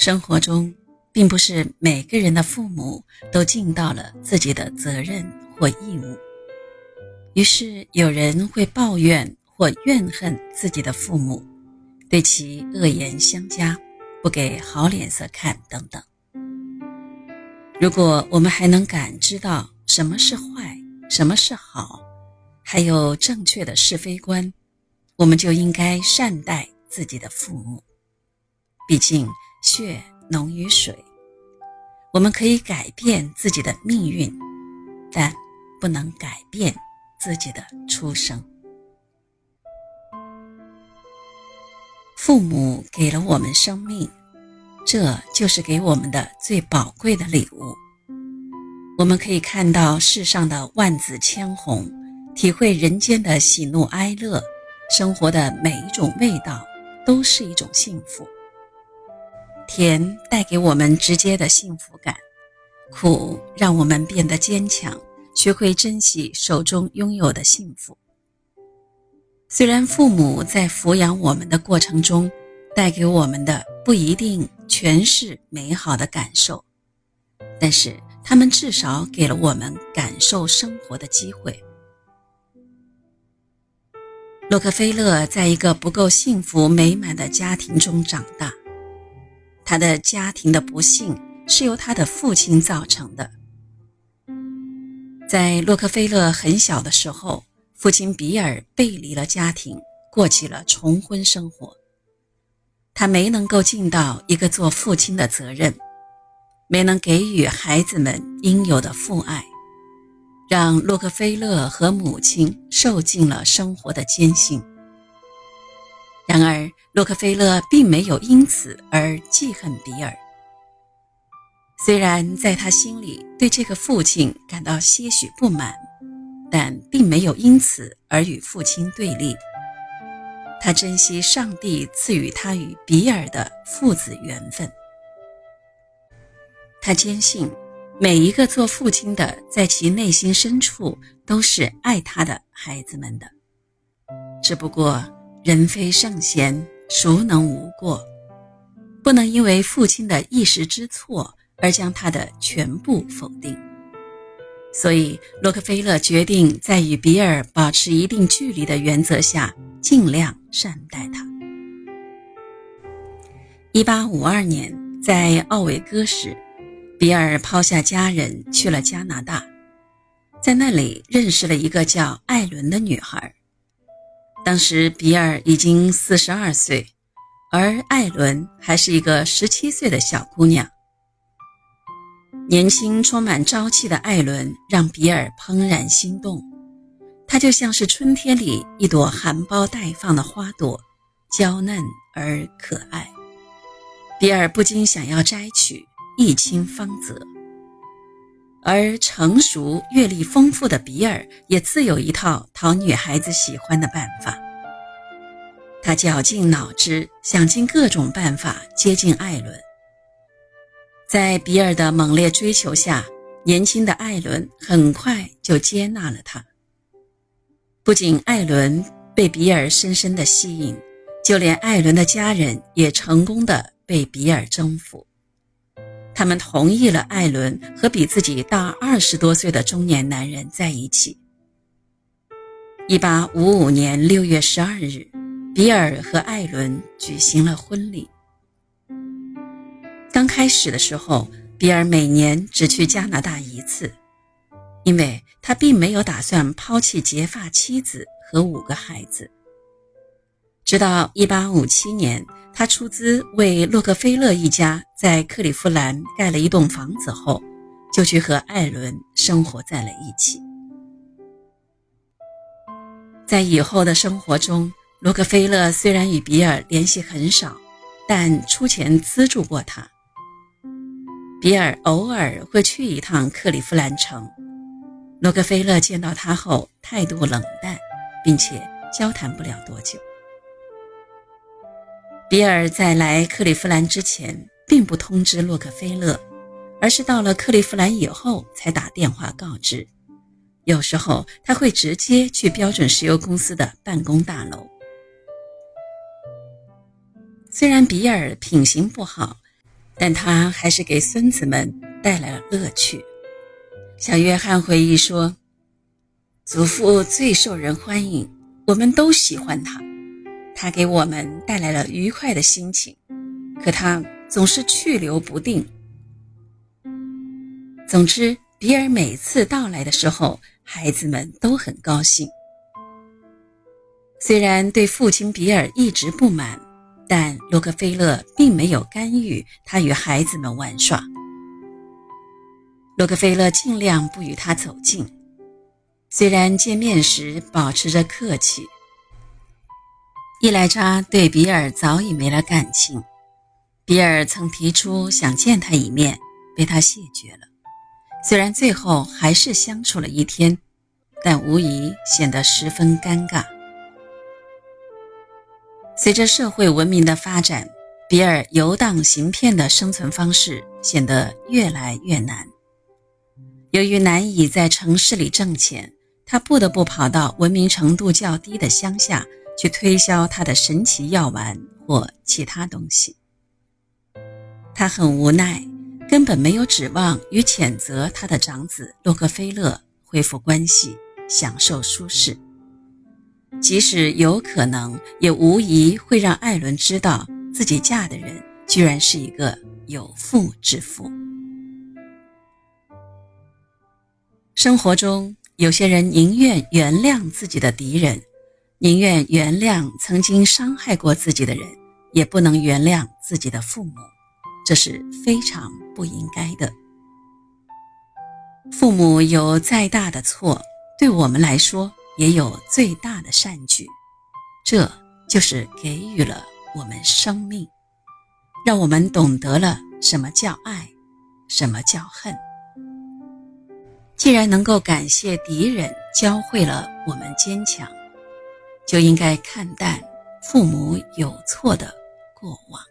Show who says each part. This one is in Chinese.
Speaker 1: 生活中，并不是每个人的父母都尽到了自己的责任或义务，于是有人会抱怨或怨恨自己的父母，对其恶言相加，不给好脸色看等等。如果我们还能感知到什么是坏，什么是好，还有正确的是非观，我们就应该善待自己的父母。毕竟血浓于水，我们可以改变自己的命运，但不能改变自己的出生。父母给了我们生命，这就是给我们的最宝贵的礼物。我们可以看到世上的万紫千红，体会人间的喜怒哀乐，生活的每一种味道都是一种幸福。甜带给我们直接的幸福感，苦让我们变得坚强，学会珍惜手中拥有的幸福。虽然父母在抚养我们的过程中，带给我们的不一定全是美好的感受，但是他们至少给了我们感受生活的机会。洛克菲勒在一个不够幸福美满的家庭中长大。他的家庭的不幸是由他的父亲造成的。在洛克菲勒很小的时候，父亲比尔背离了家庭，过起了重婚生活。他没能够尽到一个做父亲的责任，没能给予孩子们应有的父爱，让洛克菲勒和母亲受尽了生活的艰辛。然而。洛克菲勒并没有因此而记恨比尔，虽然在他心里对这个父亲感到些许不满，但并没有因此而与父亲对立。他珍惜上帝赐予他与比尔的父子缘分，他坚信每一个做父亲的在其内心深处都是爱他的孩子们的，只不过人非圣贤。孰能无过？不能因为父亲的一时之错而将他的全部否定。所以，洛克菲勒决定在与比尔保持一定距离的原则下，尽量善待他。一八五二年，在奥维戈时，比尔抛下家人去了加拿大，在那里认识了一个叫艾伦的女孩。当时比尔已经四十二岁，而艾伦还是一个十七岁的小姑娘。年轻、充满朝气的艾伦让比尔怦然心动，她就像是春天里一朵含苞待放的花朵，娇嫩而可爱。比尔不禁想要摘取，一亲芳泽。而成熟、阅历丰富的比尔也自有一套讨女孩子喜欢的办法。他绞尽脑汁，想尽各种办法接近艾伦。在比尔的猛烈追求下，年轻的艾伦很快就接纳了他。不仅艾伦被比尔深深的吸引，就连艾伦的家人也成功的被比尔征服。他们同意了艾伦和比自己大二十多岁的中年男人在一起。一八五五年六月十二日，比尔和艾伦举行了婚礼。刚开始的时候，比尔每年只去加拿大一次，因为他并没有打算抛弃结发妻子和五个孩子。直到一八五七年。他出资为洛克菲勒一家在克利夫兰盖了一栋房子后，就去和艾伦生活在了一起。在以后的生活中，洛克菲勒虽然与比尔联系很少，但出钱资助过他。比尔偶尔会去一趟克利夫兰城，洛克菲勒见到他后态度冷淡，并且交谈不了多久。比尔在来克利夫兰之前，并不通知洛克菲勒，而是到了克利夫兰以后才打电话告知。有时候他会直接去标准石油公司的办公大楼。虽然比尔品行不好，但他还是给孙子们带来了乐趣。小约翰回忆说：“祖父最受人欢迎，我们都喜欢他。他给我们带来了愉快的心情，可他总是去留不定。总之，比尔每次到来的时候，孩子们都很高兴。虽然对父亲比尔一直不满。”但洛克菲勒并没有干预他与孩子们玩耍。洛克菲勒尽量不与他走近，虽然见面时保持着客气。伊莱扎对比尔早已没了感情，比尔曾提出想见他一面，被他谢绝了。虽然最后还是相处了一天，但无疑显得十分尴尬。随着社会文明的发展，比尔游荡行骗的生存方式显得越来越难。由于难以在城市里挣钱，他不得不跑到文明程度较低的乡下去推销他的神奇药丸或其他东西。他很无奈，根本没有指望与谴责他的长子洛克菲勒恢复关系，享受舒适。即使有可能，也无疑会让艾伦知道自己嫁的人居然是一个有妇之夫。生活中，有些人宁愿原谅自己的敌人，宁愿原谅曾经伤害过自己的人，也不能原谅自己的父母，这是非常不应该的。父母有再大的错，对我们来说。也有最大的善举，这就是给予了我们生命，让我们懂得了什么叫爱，什么叫恨。既然能够感谢敌人教会了我们坚强，就应该看淡父母有错的过往。